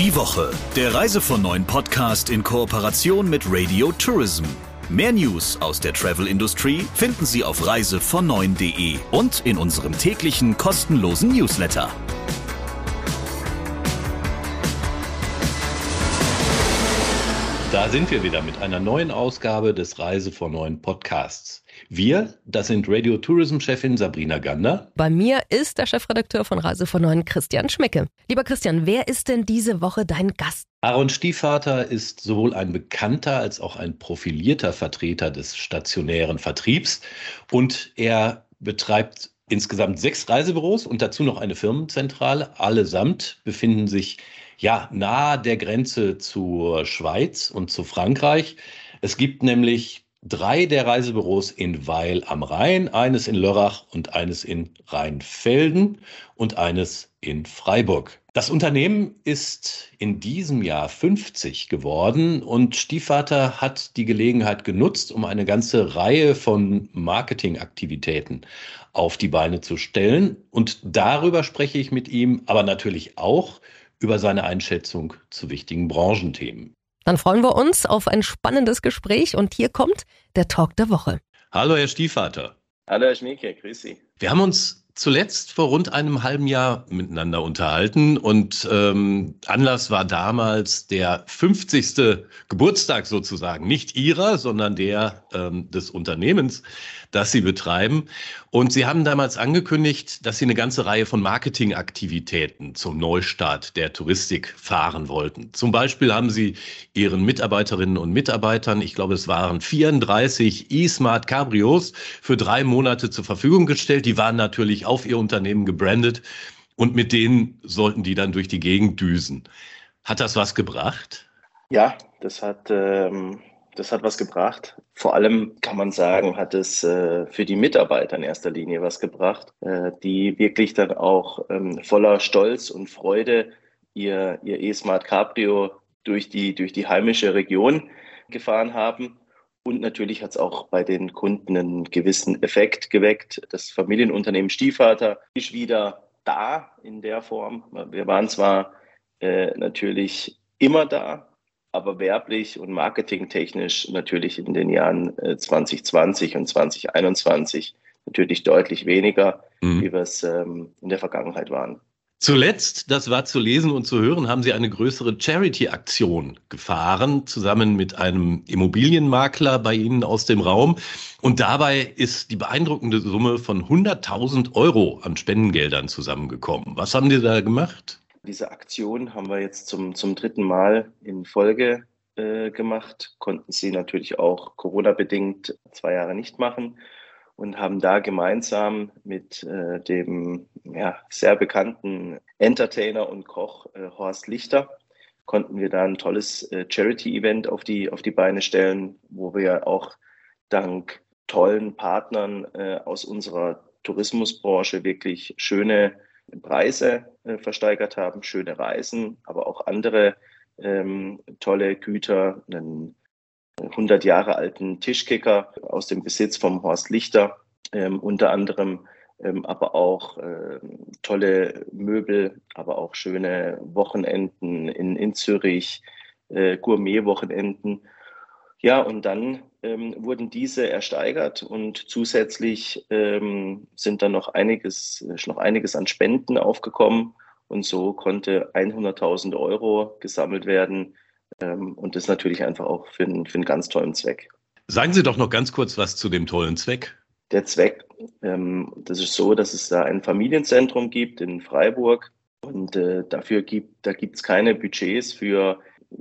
Die Woche, der Reise von neuen Podcast in Kooperation mit Radio Tourism. Mehr News aus der Travel-Industrie finden Sie auf reisevon9.de und in unserem täglichen kostenlosen Newsletter. Da sind wir wieder mit einer neuen Ausgabe des Reise vor neuen Podcasts. Wir, das sind Radio Tourism Chefin Sabrina Gander. Bei mir ist der Chefredakteur von Reise vor neuen Christian Schmecke. Lieber Christian, wer ist denn diese Woche dein Gast? Aaron Stiefvater ist sowohl ein bekannter als auch ein profilierter Vertreter des stationären Vertriebs und er betreibt insgesamt sechs Reisebüros und dazu noch eine Firmenzentrale. Allesamt befinden sich ja, nahe der Grenze zur Schweiz und zu Frankreich. Es gibt nämlich drei der Reisebüros in Weil am Rhein, eines in Lörrach und eines in Rheinfelden und eines in Freiburg. Das Unternehmen ist in diesem Jahr 50 geworden und Stiefvater hat die Gelegenheit genutzt, um eine ganze Reihe von Marketingaktivitäten auf die Beine zu stellen. Und darüber spreche ich mit ihm, aber natürlich auch über seine Einschätzung zu wichtigen Branchenthemen. Dann freuen wir uns auf ein spannendes Gespräch und hier kommt der Talk der Woche. Hallo, Herr Stiefvater. Hallo, Herr Schmieke, grüß Sie. Wir haben uns zuletzt vor rund einem halben Jahr miteinander unterhalten und ähm, Anlass war damals der 50. Geburtstag sozusagen, nicht Ihrer, sondern der ähm, des Unternehmens, das Sie betreiben. Und Sie haben damals angekündigt, dass Sie eine ganze Reihe von Marketingaktivitäten zum Neustart der Touristik fahren wollten. Zum Beispiel haben Sie Ihren Mitarbeiterinnen und Mitarbeitern, ich glaube es waren 34 E-Smart Cabrios für drei Monate zur Verfügung gestellt. Die waren natürlich auf Ihr Unternehmen gebrandet und mit denen sollten die dann durch die Gegend düsen. Hat das was gebracht? Ja, das hat ähm, das hat was gebracht. Vor allem kann man sagen, hat es äh, für die Mitarbeiter in erster Linie was gebracht, äh, die wirklich dann auch ähm, voller Stolz und Freude ihr, ihr E-Smart Cabrio durch die, durch die heimische Region gefahren haben. Und natürlich hat es auch bei den Kunden einen gewissen Effekt geweckt. Das Familienunternehmen Stiefvater ist wieder da in der Form. Wir waren zwar äh, natürlich immer da, aber werblich und marketingtechnisch natürlich in den Jahren 2020 äh, und 2021 natürlich deutlich weniger, mhm. wie wir es ähm, in der Vergangenheit waren. Zuletzt, das war zu lesen und zu hören, haben Sie eine größere Charity-Aktion gefahren, zusammen mit einem Immobilienmakler bei Ihnen aus dem Raum. Und dabei ist die beeindruckende Summe von 100.000 Euro an Spendengeldern zusammengekommen. Was haben Sie da gemacht? Diese Aktion haben wir jetzt zum, zum dritten Mal in Folge äh, gemacht, konnten sie natürlich auch Corona-bedingt zwei Jahre nicht machen und haben da gemeinsam mit äh, dem ja, sehr bekannten Entertainer und Koch äh, Horst Lichter konnten wir da ein tolles äh, Charity-Event auf die, auf die Beine stellen, wo wir auch dank tollen Partnern äh, aus unserer Tourismusbranche wirklich schöne Preise äh, versteigert haben, schöne Reisen, aber auch andere ähm, tolle Güter, einen 100 Jahre alten Tischkicker aus dem Besitz vom Horst Lichter, ähm, unter anderem, ähm, aber auch äh, tolle Möbel, aber auch schöne Wochenenden in, in Zürich, äh, Gourmet-Wochenenden. Ja, und dann ähm, wurden diese ersteigert und zusätzlich ähm, sind dann noch einiges, noch einiges an Spenden aufgekommen und so konnte 100.000 Euro gesammelt werden ähm, und das natürlich einfach auch für, einen, für einen ganz tollen Zweck. Sagen Sie doch noch ganz kurz was zu dem tollen Zweck. Der Zweck, ähm, das ist so, dass es da ein Familienzentrum gibt in Freiburg und äh, dafür gibt, da gibt es keine Budgets für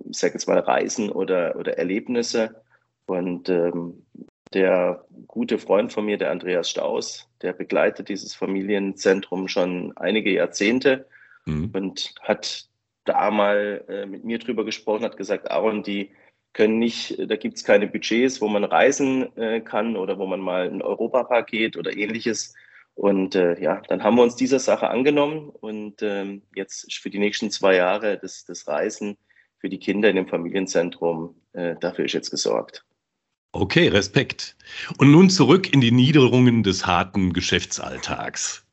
ich sage jetzt mal, Reisen oder, oder Erlebnisse. Und ähm, der gute Freund von mir, der Andreas Staus, der begleitet dieses Familienzentrum schon einige Jahrzehnte mhm. und hat da mal äh, mit mir drüber gesprochen, hat gesagt, Aaron, die können nicht, da gibt es keine Budgets, wo man reisen äh, kann oder wo man mal ein Europapark geht oder ähnliches. Und äh, ja, dann haben wir uns dieser Sache angenommen und ähm, jetzt für die nächsten zwei Jahre das, das Reisen für die Kinder in dem Familienzentrum, äh, dafür ist jetzt gesorgt. Okay, Respekt. Und nun zurück in die Niederungen des harten Geschäftsalltags.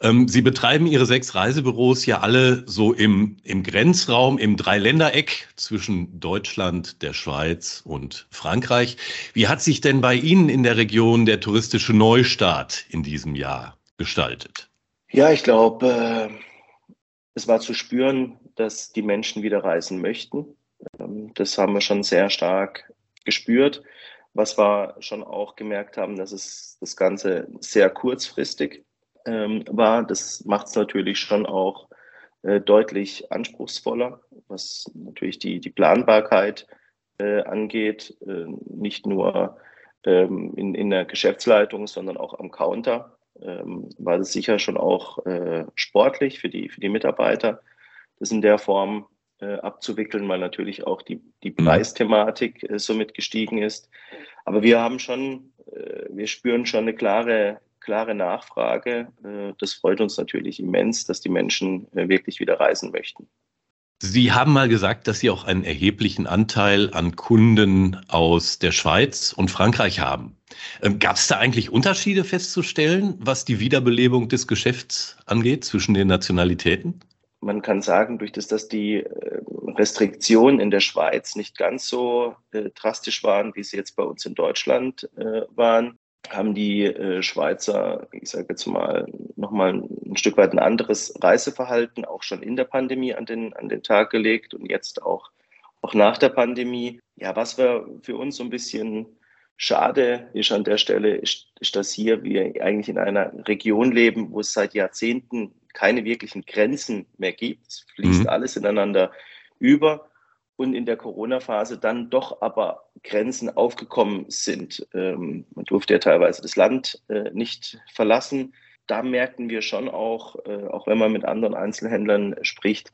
Ähm, Sie betreiben Ihre sechs Reisebüros ja alle so im, im Grenzraum, im Dreiländereck zwischen Deutschland, der Schweiz und Frankreich. Wie hat sich denn bei Ihnen in der Region der touristische Neustart in diesem Jahr gestaltet? Ja, ich glaube, äh, es war zu spüren, dass die Menschen wieder reisen möchten. Ähm, das haben wir schon sehr stark gespürt. Was wir schon auch gemerkt haben, dass es das Ganze sehr kurzfristig ähm, war. Das macht es natürlich schon auch äh, deutlich anspruchsvoller, was natürlich die, die Planbarkeit äh, angeht. Äh, nicht nur ähm, in, in der Geschäftsleitung, sondern auch am Counter. Ähm, war das sicher schon auch äh, sportlich für die, für die Mitarbeiter, das in der Form äh, abzuwickeln, weil natürlich auch die, die mhm. Preisthematik äh, somit gestiegen ist. Aber wir haben schon, äh, wir spüren schon eine klare klare Nachfrage. Äh, das freut uns natürlich immens, dass die Menschen äh, wirklich wieder reisen möchten. Sie haben mal gesagt, dass Sie auch einen erheblichen Anteil an Kunden aus der Schweiz und Frankreich haben. Ähm, Gab es da eigentlich Unterschiede festzustellen, was die Wiederbelebung des Geschäfts angeht zwischen den Nationalitäten? Man kann sagen, durch das, dass die äh, Restriktionen in der Schweiz nicht ganz so drastisch waren, wie sie jetzt bei uns in Deutschland waren, haben die äh, Schweizer, ich sage jetzt mal, nochmal ein Stück weit ein anderes Reiseverhalten auch schon in der Pandemie an den, an den Tag gelegt und jetzt auch, auch nach der Pandemie. Ja, was wir für uns so ein bisschen schade ist an der Stelle, ist, ist, dass hier wir eigentlich in einer Region leben, wo es seit Jahrzehnten keine wirklichen Grenzen mehr gibt. Es fließt mhm. alles ineinander über und in der Corona-Phase dann doch aber Grenzen aufgekommen sind. Ähm, man durfte ja teilweise das Land äh, nicht verlassen. Da merkten wir schon auch, äh, auch wenn man mit anderen Einzelhändlern spricht,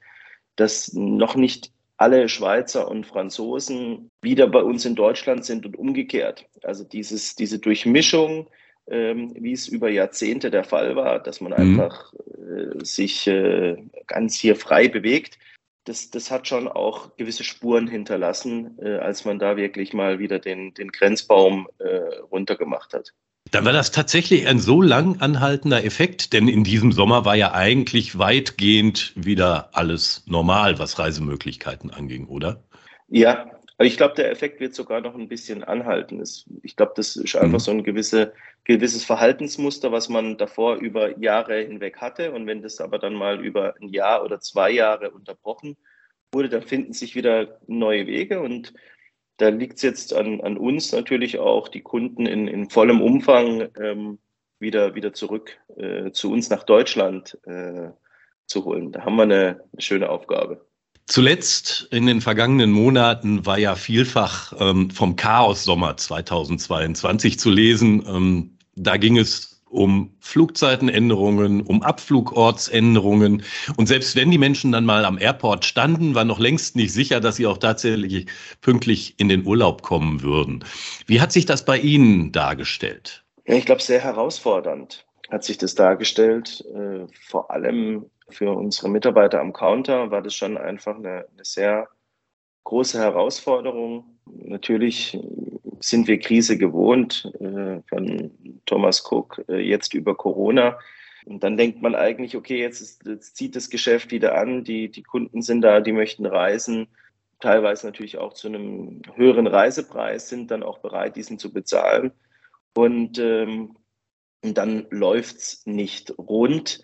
dass noch nicht alle Schweizer und Franzosen wieder bei uns in Deutschland sind und umgekehrt. Also dieses, diese Durchmischung, ähm, wie es über Jahrzehnte der Fall war, dass man mhm. einfach äh, sich äh, ganz hier frei bewegt, das, das hat schon auch gewisse Spuren hinterlassen, äh, als man da wirklich mal wieder den, den Grenzbaum äh, runtergemacht hat. Dann war das tatsächlich ein so lang anhaltender Effekt, denn in diesem Sommer war ja eigentlich weitgehend wieder alles normal, was Reisemöglichkeiten anging, oder? Ja, ich glaube, der Effekt wird sogar noch ein bisschen anhalten. Ich glaube, das ist einfach mhm. so ein gewisse, gewisses Verhaltensmuster, was man davor über Jahre hinweg hatte. Und wenn das aber dann mal über ein Jahr oder zwei Jahre unterbrochen wurde, dann finden sich wieder neue Wege. Und da liegt es jetzt an, an, uns natürlich auch, die Kunden in, in vollem Umfang ähm, wieder, wieder zurück äh, zu uns nach Deutschland äh, zu holen. Da haben wir eine, eine schöne Aufgabe. Zuletzt in den vergangenen Monaten war ja vielfach ähm, vom Chaos-Sommer 2022 zu lesen. Ähm, da ging es um Flugzeitenänderungen, um Abflugortsänderungen. Und selbst wenn die Menschen dann mal am Airport standen, war noch längst nicht sicher, dass sie auch tatsächlich pünktlich in den Urlaub kommen würden. Wie hat sich das bei Ihnen dargestellt? Ja, ich glaube, sehr herausfordernd hat sich das dargestellt. Äh, vor allem für unsere Mitarbeiter am Counter war das schon einfach eine, eine sehr große Herausforderung. Natürlich sind wir Krise gewohnt äh, von Thomas Cook, äh, jetzt über Corona. Und dann denkt man eigentlich, okay, jetzt, ist, jetzt zieht das Geschäft wieder an, die, die Kunden sind da, die möchten reisen, teilweise natürlich auch zu einem höheren Reisepreis, sind dann auch bereit, diesen zu bezahlen. Und, ähm, und dann läuft es nicht rund.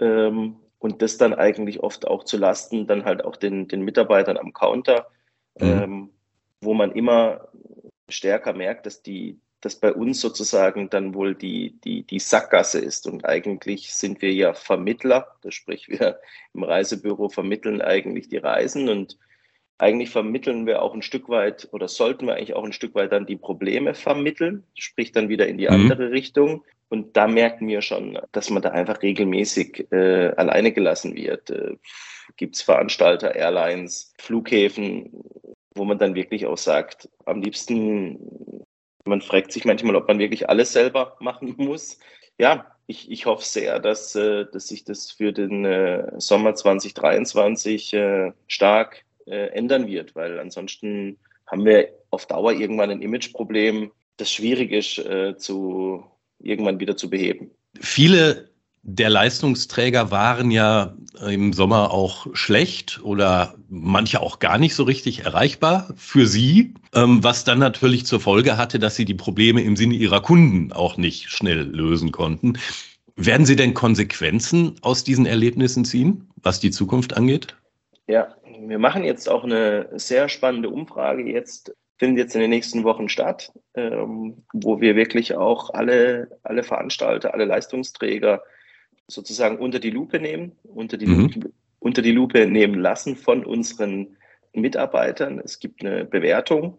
Ähm, und das dann eigentlich oft auch zu Lasten dann halt auch den, den Mitarbeitern am Counter, mhm. ähm, wo man immer stärker merkt, dass die, dass bei uns sozusagen dann wohl die, die, die Sackgasse ist. Und eigentlich sind wir ja Vermittler, das sprich wir im Reisebüro vermitteln eigentlich die Reisen und eigentlich vermitteln wir auch ein Stück weit oder sollten wir eigentlich auch ein Stück weit dann die Probleme vermitteln, sprich dann wieder in die mhm. andere Richtung. Und da merken wir schon, dass man da einfach regelmäßig äh, alleine gelassen wird. Äh, Gibt es Veranstalter, Airlines, Flughäfen, wo man dann wirklich auch sagt, am liebsten, man fragt sich manchmal, ob man wirklich alles selber machen muss. Ja, ich, ich hoffe sehr, dass, äh, dass sich das für den äh, Sommer 2023 äh, stark äh, ändern wird, weil ansonsten haben wir auf Dauer irgendwann ein Imageproblem, das schwierig ist äh, zu irgendwann wieder zu beheben. Viele der Leistungsträger waren ja im Sommer auch schlecht oder manche auch gar nicht so richtig erreichbar für Sie, ähm, was dann natürlich zur Folge hatte, dass Sie die Probleme im Sinne Ihrer Kunden auch nicht schnell lösen konnten. Werden Sie denn Konsequenzen aus diesen Erlebnissen ziehen, was die Zukunft angeht? Ja, wir machen jetzt auch eine sehr spannende Umfrage jetzt findet jetzt in den nächsten Wochen statt, ähm, wo wir wirklich auch alle, alle Veranstalter, alle Leistungsträger sozusagen unter die Lupe nehmen, unter die, mhm. Lupe, unter die Lupe nehmen lassen von unseren Mitarbeitern. Es gibt eine Bewertung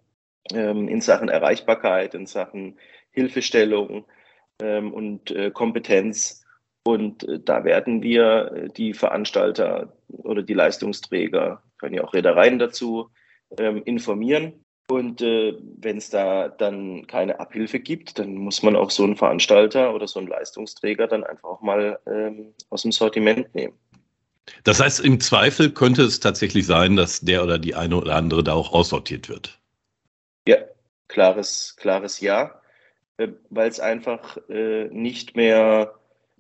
ähm, in Sachen Erreichbarkeit, in Sachen Hilfestellung ähm, und äh, Kompetenz. Und äh, da werden wir äh, die Veranstalter oder die Leistungsträger, können ja auch Reedereien dazu, ähm, informieren. Und äh, wenn es da dann keine Abhilfe gibt, dann muss man auch so einen Veranstalter oder so einen Leistungsträger dann einfach auch mal ähm, aus dem Sortiment nehmen. Das heißt, im Zweifel könnte es tatsächlich sein, dass der oder die eine oder andere da auch aussortiert wird. Ja, klares, klares Ja, weil es einfach nicht mehr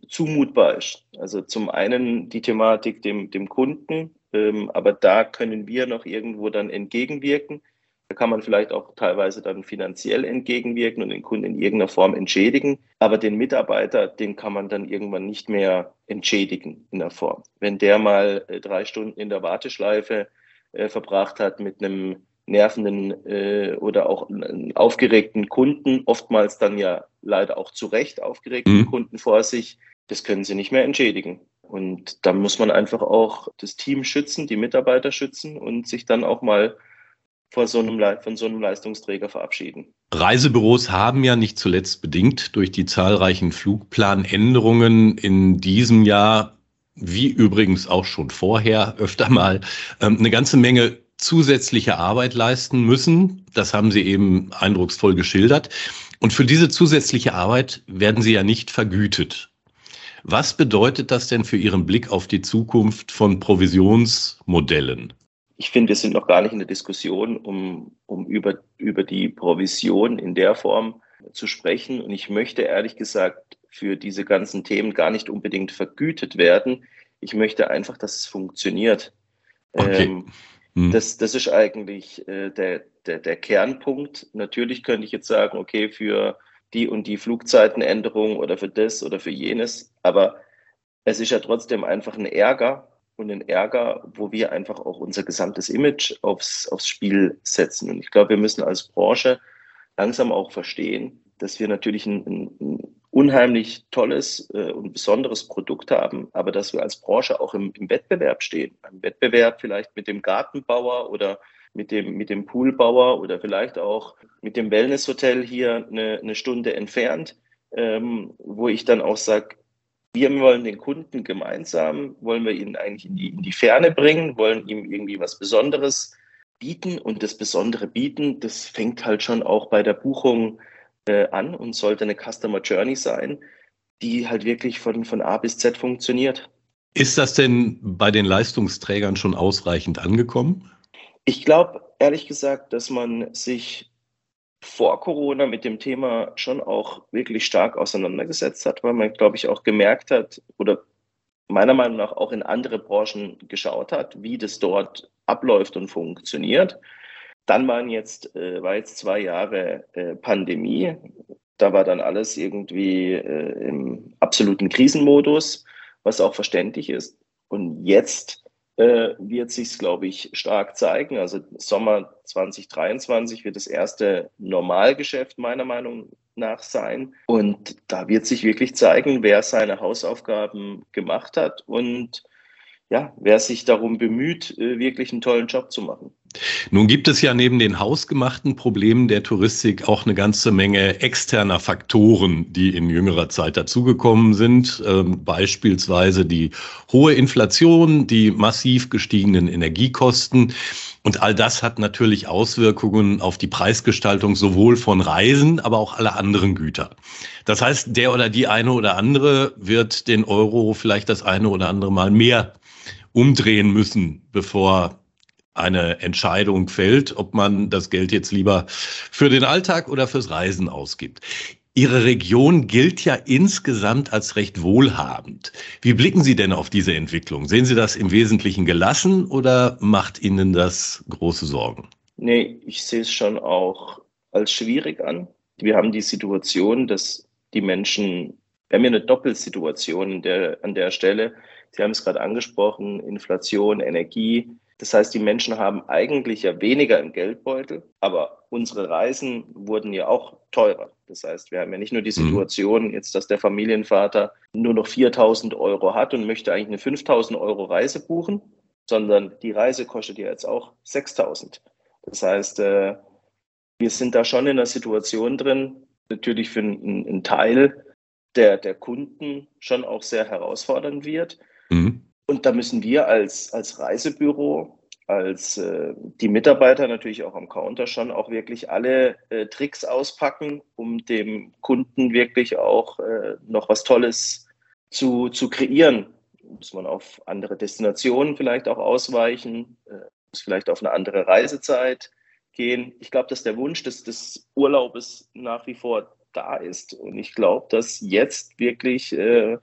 zumutbar ist. Also zum einen die Thematik dem, dem Kunden, ähm, aber da können wir noch irgendwo dann entgegenwirken da kann man vielleicht auch teilweise dann finanziell entgegenwirken und den Kunden in irgendeiner Form entschädigen. Aber den Mitarbeiter, den kann man dann irgendwann nicht mehr entschädigen in der Form. Wenn der mal äh, drei Stunden in der Warteschleife äh, verbracht hat mit einem nervenden äh, oder auch aufgeregten Kunden, oftmals dann ja leider auch zu Recht aufgeregten mhm. Kunden vor sich, das können sie nicht mehr entschädigen. Und da muss man einfach auch das Team schützen, die Mitarbeiter schützen und sich dann auch mal von so, einem, von so einem Leistungsträger verabschieden. Reisebüros haben ja nicht zuletzt bedingt durch die zahlreichen Flugplanänderungen in diesem Jahr, wie übrigens auch schon vorher öfter mal, ähm, eine ganze Menge zusätzliche Arbeit leisten müssen. Das haben Sie eben eindrucksvoll geschildert. Und für diese zusätzliche Arbeit werden Sie ja nicht vergütet. Was bedeutet das denn für Ihren Blick auf die Zukunft von Provisionsmodellen? ich finde, wir sind noch gar nicht in der Diskussion, um, um über, über die Provision in der Form zu sprechen. Und ich möchte ehrlich gesagt für diese ganzen Themen gar nicht unbedingt vergütet werden. Ich möchte einfach, dass es funktioniert. Okay. Ähm, hm. das, das ist eigentlich äh, der, der, der Kernpunkt. Natürlich könnte ich jetzt sagen, okay, für die und die Flugzeitenänderung oder für das oder für jenes. Aber es ist ja trotzdem einfach ein Ärger, und den Ärger, wo wir einfach auch unser gesamtes Image aufs, aufs Spiel setzen. Und ich glaube, wir müssen als Branche langsam auch verstehen, dass wir natürlich ein, ein unheimlich tolles äh, und besonderes Produkt haben, aber dass wir als Branche auch im, im Wettbewerb stehen. Im Wettbewerb vielleicht mit dem Gartenbauer oder mit dem, mit dem Poolbauer oder vielleicht auch mit dem Wellnesshotel hier eine, eine Stunde entfernt, ähm, wo ich dann auch sage, wir wollen den Kunden gemeinsam, wollen wir ihn eigentlich in die, in die Ferne bringen, wollen ihm irgendwie was Besonderes bieten. Und das Besondere bieten, das fängt halt schon auch bei der Buchung äh, an und sollte eine Customer Journey sein, die halt wirklich von, von A bis Z funktioniert. Ist das denn bei den Leistungsträgern schon ausreichend angekommen? Ich glaube, ehrlich gesagt, dass man sich vor Corona mit dem Thema schon auch wirklich stark auseinandergesetzt hat, weil man, glaube ich, auch gemerkt hat oder meiner Meinung nach auch in andere Branchen geschaut hat, wie das dort abläuft und funktioniert. Dann waren jetzt, äh, war jetzt zwei Jahre äh, Pandemie. Da war dann alles irgendwie äh, im absoluten Krisenmodus, was auch verständlich ist. Und jetzt äh, wird sich, glaube ich, stark zeigen. Also Sommer 2023 wird das erste Normalgeschäft meiner Meinung nach sein. Und da wird sich wirklich zeigen, wer seine Hausaufgaben gemacht hat und ja, wer sich darum bemüht, äh, wirklich einen tollen Job zu machen. Nun gibt es ja neben den hausgemachten Problemen der Touristik auch eine ganze Menge externer Faktoren, die in jüngerer Zeit dazugekommen sind. Ähm, beispielsweise die hohe Inflation, die massiv gestiegenen Energiekosten. Und all das hat natürlich Auswirkungen auf die Preisgestaltung sowohl von Reisen, aber auch aller anderen Güter. Das heißt, der oder die eine oder andere wird den Euro vielleicht das eine oder andere Mal mehr umdrehen müssen, bevor eine Entscheidung fällt, ob man das Geld jetzt lieber für den Alltag oder fürs Reisen ausgibt. Ihre Region gilt ja insgesamt als recht wohlhabend. Wie blicken Sie denn auf diese Entwicklung? Sehen Sie das im Wesentlichen gelassen oder macht Ihnen das große Sorgen? Nee, ich sehe es schon auch als schwierig an. Wir haben die Situation, dass die Menschen, wir haben ja eine Doppelsituation der, an der Stelle. Sie haben es gerade angesprochen, Inflation, Energie. Das heißt, die Menschen haben eigentlich ja weniger im Geldbeutel, aber unsere Reisen wurden ja auch teurer. Das heißt, wir haben ja nicht nur die mhm. Situation jetzt, dass der Familienvater nur noch 4000 Euro hat und möchte eigentlich eine 5000 Euro Reise buchen, sondern die Reise kostet ja jetzt auch 6000. Das heißt, äh, wir sind da schon in einer Situation drin, natürlich für einen Teil der, der Kunden schon auch sehr herausfordernd wird. Mhm. Und da müssen wir als, als Reisebüro, als äh, die Mitarbeiter natürlich auch am Counter schon auch wirklich alle äh, Tricks auspacken, um dem Kunden wirklich auch äh, noch was Tolles zu, zu kreieren. Muss man auf andere Destinationen vielleicht auch ausweichen, äh, muss vielleicht auf eine andere Reisezeit gehen. Ich glaube, dass der Wunsch des, des Urlaubes nach wie vor da ist. Und ich glaube, dass jetzt wirklich äh,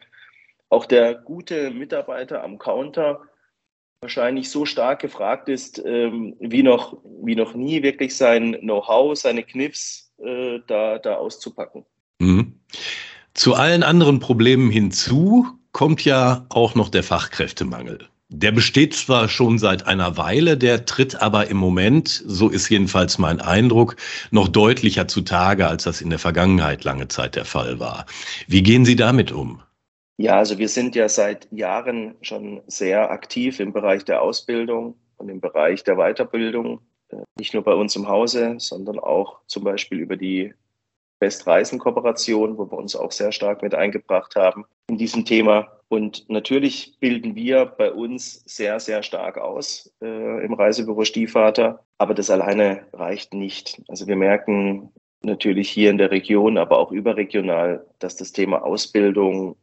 auch der gute Mitarbeiter am Counter wahrscheinlich so stark gefragt ist, ähm, wie, noch, wie noch nie, wirklich sein Know-how, seine Kniffs äh, da, da auszupacken. Mhm. Zu allen anderen Problemen hinzu kommt ja auch noch der Fachkräftemangel. Der besteht zwar schon seit einer Weile, der tritt aber im Moment, so ist jedenfalls mein Eindruck, noch deutlicher zutage, als das in der Vergangenheit lange Zeit der Fall war. Wie gehen Sie damit um? Ja, also wir sind ja seit Jahren schon sehr aktiv im Bereich der Ausbildung und im Bereich der Weiterbildung. Äh, nicht nur bei uns im Hause, sondern auch zum Beispiel über die Westreisen-Kooperation, wo wir uns auch sehr stark mit eingebracht haben in diesem Thema. Und natürlich bilden wir bei uns sehr, sehr stark aus äh, im Reisebüro Stiefvater. Aber das alleine reicht nicht. Also wir merken natürlich hier in der Region, aber auch überregional, dass das Thema Ausbildung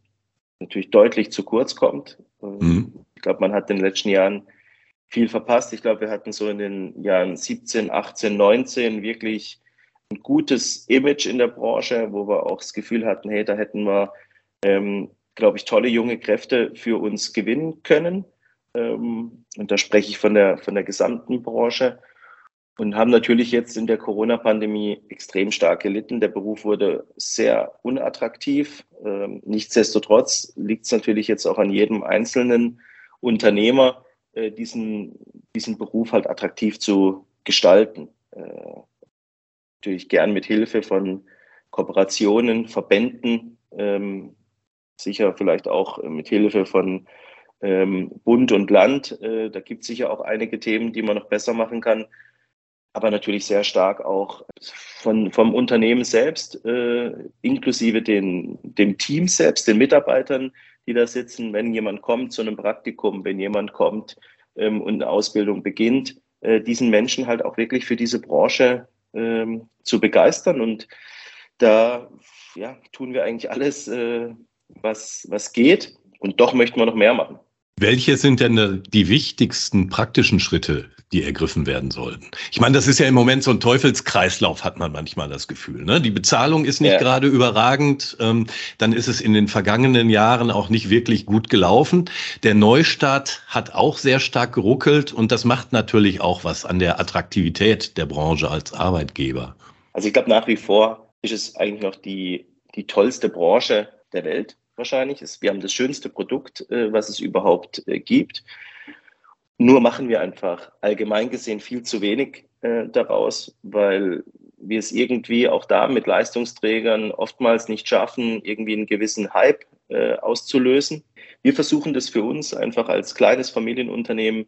natürlich deutlich zu kurz kommt. Mhm. Ich glaube, man hat in den letzten Jahren viel verpasst. Ich glaube, wir hatten so in den Jahren 17, 18, 19 wirklich ein gutes Image in der Branche, wo wir auch das Gefühl hatten, hey, da hätten wir, ähm, glaube ich, tolle junge Kräfte für uns gewinnen können. Ähm, und da spreche ich von der, von der gesamten Branche und haben natürlich jetzt in der Corona-Pandemie extrem stark gelitten. Der Beruf wurde sehr unattraktiv. Ähm, nichtsdestotrotz liegt es natürlich jetzt auch an jedem einzelnen Unternehmer, äh, diesen, diesen Beruf halt attraktiv zu gestalten. Äh, natürlich gern mit Hilfe von Kooperationen, Verbänden, ähm, sicher vielleicht auch mit Hilfe von ähm, Bund und Land. Äh, da gibt es sicher auch einige Themen, die man noch besser machen kann aber natürlich sehr stark auch von, vom Unternehmen selbst, äh, inklusive den, dem Team selbst, den Mitarbeitern, die da sitzen, wenn jemand kommt zu einem Praktikum, wenn jemand kommt ähm, und eine Ausbildung beginnt, äh, diesen Menschen halt auch wirklich für diese Branche ähm, zu begeistern. Und da ja, tun wir eigentlich alles, äh, was, was geht. Und doch möchten wir noch mehr machen. Welche sind denn die wichtigsten praktischen Schritte, die ergriffen werden sollten. Ich meine, das ist ja im Moment so ein Teufelskreislauf, hat man manchmal das Gefühl. Ne? Die Bezahlung ist nicht ja. gerade überragend. Ähm, dann ist es in den vergangenen Jahren auch nicht wirklich gut gelaufen. Der Neustart hat auch sehr stark geruckelt und das macht natürlich auch was an der Attraktivität der Branche als Arbeitgeber. Also ich glaube, nach wie vor ist es eigentlich noch die, die tollste Branche der Welt wahrscheinlich. Wir haben das schönste Produkt, äh, was es überhaupt äh, gibt. Nur machen wir einfach allgemein gesehen viel zu wenig äh, daraus, weil wir es irgendwie auch da mit Leistungsträgern oftmals nicht schaffen, irgendwie einen gewissen Hype äh, auszulösen. Wir versuchen das für uns einfach als kleines Familienunternehmen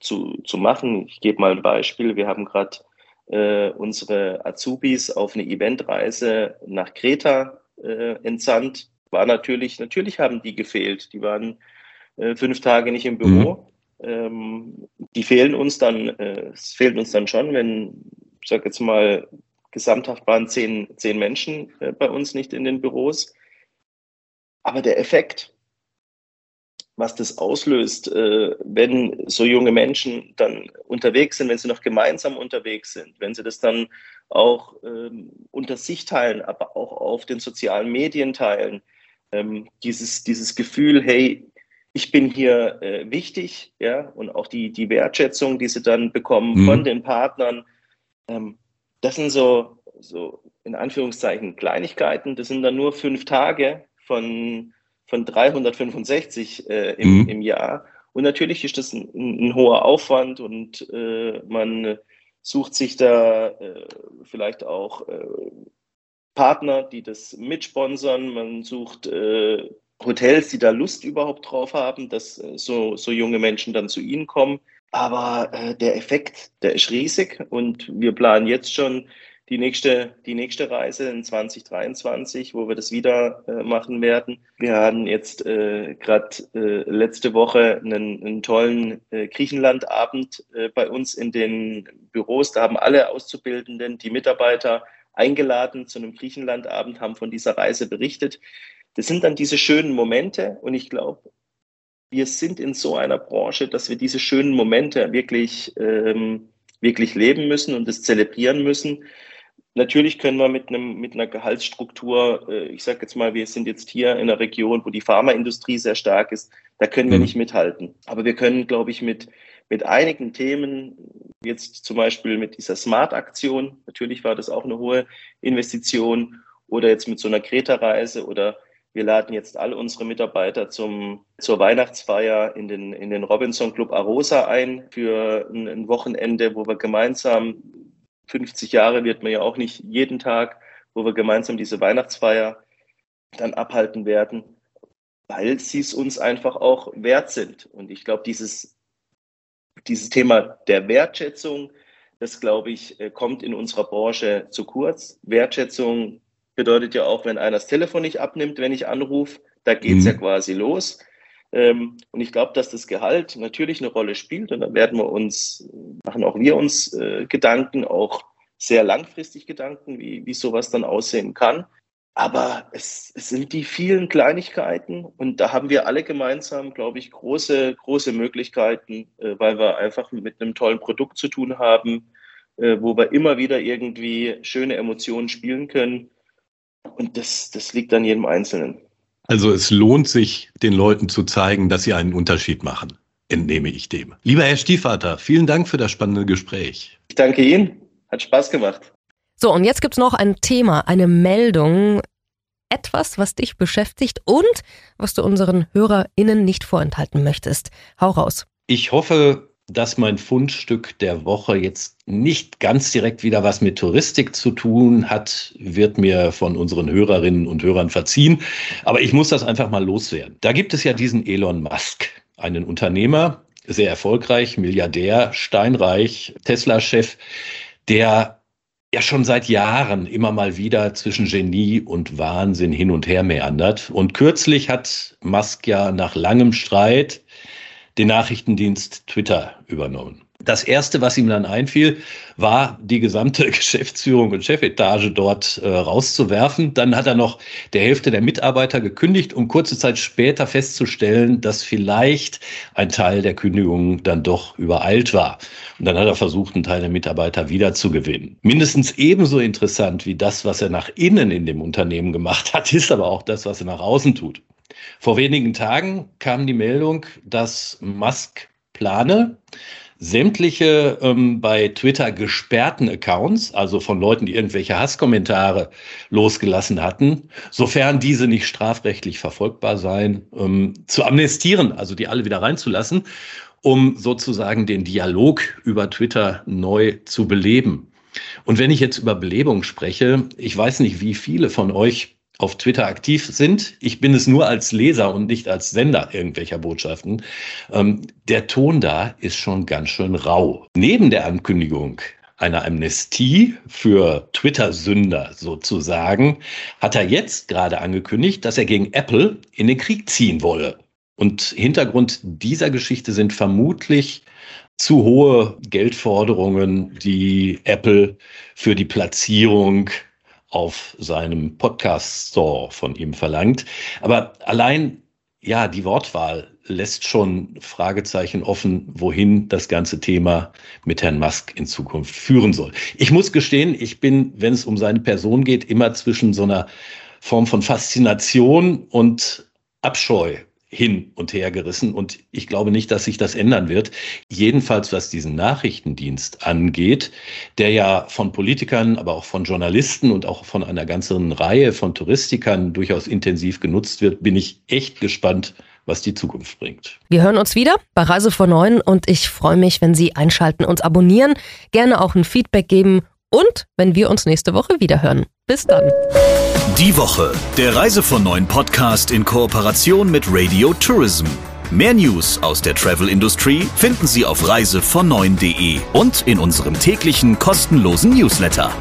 zu, zu machen. Ich gebe mal ein Beispiel. Wir haben gerade äh, unsere Azubis auf eine Eventreise nach Kreta äh, entsandt. War natürlich, natürlich haben die gefehlt. Die waren äh, fünf Tage nicht im Büro. Ähm, die fehlen uns dann, äh, es fehlt uns dann schon, wenn, ich sage jetzt mal, gesamthaft waren zehn, zehn Menschen äh, bei uns nicht in den Büros. Aber der Effekt, was das auslöst, äh, wenn so junge Menschen dann unterwegs sind, wenn sie noch gemeinsam unterwegs sind, wenn sie das dann auch ähm, unter sich teilen, aber auch auf den sozialen Medien teilen. Ähm, dieses, dieses Gefühl, hey, ich bin hier äh, wichtig, ja, und auch die, die Wertschätzung, die sie dann bekommen mhm. von den Partnern, ähm, das sind so, so in Anführungszeichen Kleinigkeiten, das sind dann nur fünf Tage von, von 365 äh, im, mhm. im Jahr. Und natürlich ist das ein, ein hoher Aufwand und äh, man sucht sich da äh, vielleicht auch äh, Partner, die das mitsponsern. Man sucht äh, Hotels, die da Lust überhaupt drauf haben, dass äh, so, so junge Menschen dann zu ihnen kommen. Aber äh, der Effekt, der ist riesig und wir planen jetzt schon die nächste, die nächste Reise in 2023, wo wir das wieder äh, machen werden. Wir haben jetzt äh, gerade äh, letzte Woche einen, einen tollen äh, Griechenlandabend äh, bei uns in den Büros. Da haben alle Auszubildenden, die Mitarbeiter eingeladen zu einem Griechenlandabend, haben von dieser Reise berichtet. Das sind dann diese schönen Momente und ich glaube, wir sind in so einer Branche, dass wir diese schönen Momente wirklich, ähm, wirklich leben müssen und das zelebrieren müssen. Natürlich können wir mit, einem, mit einer Gehaltsstruktur, äh, ich sage jetzt mal, wir sind jetzt hier in einer Region, wo die Pharmaindustrie sehr stark ist, da können wir mhm. nicht mithalten. Aber wir können, glaube ich, mit, mit einigen Themen, jetzt zum Beispiel mit dieser Smart-Aktion, natürlich war das auch eine hohe Investition, oder jetzt mit so einer Kreta-Reise oder wir laden jetzt alle unsere Mitarbeiter zum, zur Weihnachtsfeier in den, in den Robinson Club Arosa ein für ein, ein Wochenende, wo wir gemeinsam 50 Jahre wird man ja auch nicht jeden Tag, wo wir gemeinsam diese Weihnachtsfeier dann abhalten werden, weil sie es uns einfach auch wert sind. Und ich glaube, dieses, dieses Thema der Wertschätzung, das glaube ich, äh, kommt in unserer Branche zu kurz. Wertschätzung bedeutet ja auch, wenn einer das Telefon nicht abnimmt, wenn ich anrufe, da geht es mhm. ja quasi los. Ähm, und ich glaube, dass das Gehalt natürlich eine Rolle spielt und da werden wir uns, machen auch wir uns äh, Gedanken, auch sehr langfristig Gedanken, wie, wie sowas dann aussehen kann. Aber es, es sind die vielen Kleinigkeiten und da haben wir alle gemeinsam, glaube ich, große, große Möglichkeiten, äh, weil wir einfach mit einem tollen Produkt zu tun haben, äh, wo wir immer wieder irgendwie schöne Emotionen spielen können. Und das, das liegt an jedem Einzelnen. Also es lohnt sich, den Leuten zu zeigen, dass sie einen Unterschied machen, entnehme ich dem. Lieber Herr Stiefvater, vielen Dank für das spannende Gespräch. Ich danke Ihnen. Hat Spaß gemacht. So, und jetzt gibt es noch ein Thema, eine Meldung. Etwas, was dich beschäftigt und was du unseren HörerInnen nicht vorenthalten möchtest. Hau raus. Ich hoffe, dass mein Fundstück der Woche jetzt nicht ganz direkt wieder was mit Touristik zu tun hat, wird mir von unseren Hörerinnen und Hörern verziehen. Aber ich muss das einfach mal loswerden. Da gibt es ja diesen Elon Musk, einen Unternehmer, sehr erfolgreich, Milliardär, steinreich, Tesla-Chef, der ja schon seit Jahren immer mal wieder zwischen Genie und Wahnsinn hin und her meandert. Und kürzlich hat Musk ja nach langem Streit den Nachrichtendienst Twitter übernommen. Das erste, was ihm dann einfiel, war die gesamte Geschäftsführung und Chefetage dort äh, rauszuwerfen. Dann hat er noch der Hälfte der Mitarbeiter gekündigt, um kurze Zeit später festzustellen, dass vielleicht ein Teil der Kündigungen dann doch übereilt war. Und dann hat er versucht, einen Teil der Mitarbeiter wiederzugewinnen. Mindestens ebenso interessant wie das, was er nach innen in dem Unternehmen gemacht hat, ist aber auch das, was er nach außen tut. Vor wenigen Tagen kam die Meldung, dass Musk plane, sämtliche ähm, bei Twitter gesperrten Accounts, also von Leuten, die irgendwelche Hasskommentare losgelassen hatten, sofern diese nicht strafrechtlich verfolgbar seien, ähm, zu amnestieren, also die alle wieder reinzulassen, um sozusagen den Dialog über Twitter neu zu beleben. Und wenn ich jetzt über Belebung spreche, ich weiß nicht, wie viele von euch auf Twitter aktiv sind. Ich bin es nur als Leser und nicht als Sender irgendwelcher Botschaften. Ähm, der Ton da ist schon ganz schön rau. Neben der Ankündigung einer Amnestie für Twitter-Sünder sozusagen, hat er jetzt gerade angekündigt, dass er gegen Apple in den Krieg ziehen wolle. Und Hintergrund dieser Geschichte sind vermutlich zu hohe Geldforderungen, die Apple für die Platzierung auf seinem Podcast Store von ihm verlangt. Aber allein ja, die Wortwahl lässt schon Fragezeichen offen, wohin das ganze Thema mit Herrn Musk in Zukunft führen soll. Ich muss gestehen, ich bin, wenn es um seine Person geht, immer zwischen so einer Form von Faszination und Abscheu hin und her gerissen und ich glaube nicht, dass sich das ändern wird. Jedenfalls, was diesen Nachrichtendienst angeht, der ja von Politikern, aber auch von Journalisten und auch von einer ganzen Reihe von Touristikern durchaus intensiv genutzt wird, bin ich echt gespannt, was die Zukunft bringt. Wir hören uns wieder bei Reise vor Neun und ich freue mich, wenn Sie einschalten, uns abonnieren, gerne auch ein Feedback geben und wenn wir uns nächste Woche wieder hören. Bis dann. Die Woche, der Reise von neuen Podcast in Kooperation mit Radio Tourism. Mehr News aus der Travel Industry finden Sie auf reisevon und in unserem täglichen kostenlosen Newsletter.